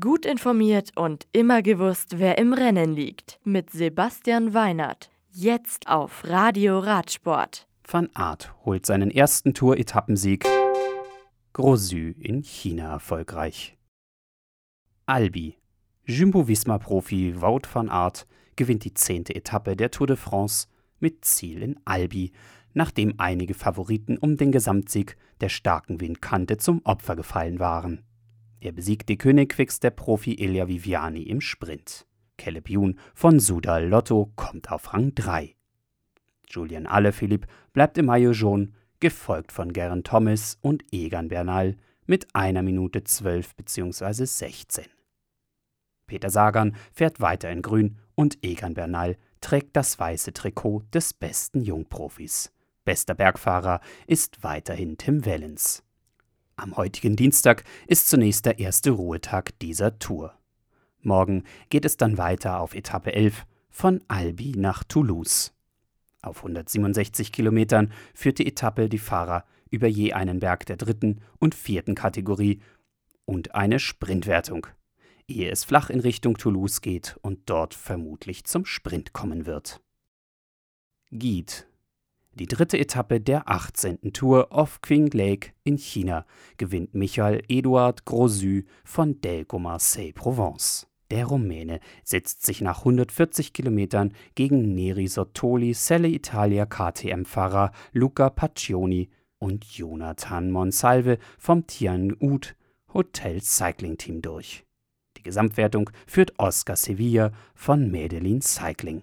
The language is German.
Gut informiert und immer gewusst, wer im Rennen liegt. Mit Sebastian Weinert. Jetzt auf Radio Radsport. Van Aert holt seinen ersten Tour-Etappensieg. Grosü in China erfolgreich. Albi. Jumbo-Visma-Profi Wout van Aert gewinnt die zehnte Etappe der Tour de France mit Ziel in Albi, nachdem einige Favoriten um den Gesamtsieg der starken Windkante zum Opfer gefallen waren. Er besiegt die Königquicks der Profi Elia Viviani im Sprint. Caleb Youn von Sudal Lotto kommt auf Rang 3. Julian Alaphilippe bleibt im Maillot jaune, gefolgt von Geraint Thomas und Egan Bernal mit einer Minute 12 bzw. 16. Peter Sagan fährt weiter in Grün und Egan Bernal trägt das weiße Trikot des besten Jungprofis. Bester Bergfahrer ist weiterhin Tim Wellens. Am heutigen Dienstag ist zunächst der erste Ruhetag dieser Tour. Morgen geht es dann weiter auf Etappe 11 von Albi nach Toulouse. Auf 167 Kilometern führt die Etappe die Fahrer über je einen Berg der dritten und vierten Kategorie und eine Sprintwertung, ehe es flach in Richtung Toulouse geht und dort vermutlich zum Sprint kommen wird. Guide die dritte Etappe der 18. Tour auf Qing Lake in China gewinnt Michael Eduard Grosü von Delco Marseille Provence. Der Rumäne setzt sich nach 140 Kilometern gegen Neri Sottoli Selle Italia KTM-Fahrer Luca Paccioni und Jonathan Monsalve vom Tian Ud Hotel Cycling Team durch. Die Gesamtwertung führt Oscar Sevilla von Medellin Cycling.